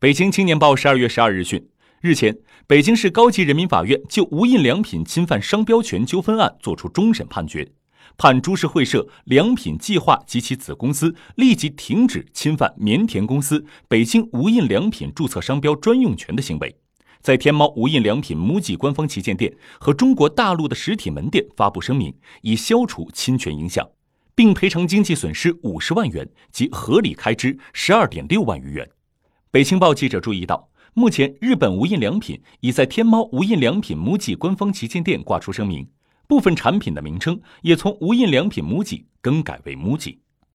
北京青年报十二月十二日讯，日前，北京市高级人民法院就无印良品侵犯商标权纠纷案作出终审判决，判株式会社良品计划及其子公司立即停止侵犯棉田公司北京无印良品注册商标专用权的行为，在天猫无印良品 MUJI 官方旗舰店和中国大陆的实体门店发布声明，以消除侵权影响，并赔偿经济损失五十万元及合理开支十二点六万余元。北青报记者注意到，目前日本无印良品已在天猫无印良品 MUJI 官方旗舰店挂出声明，部分产品的名称也从无印良品 MUJI 更改为 MUJI。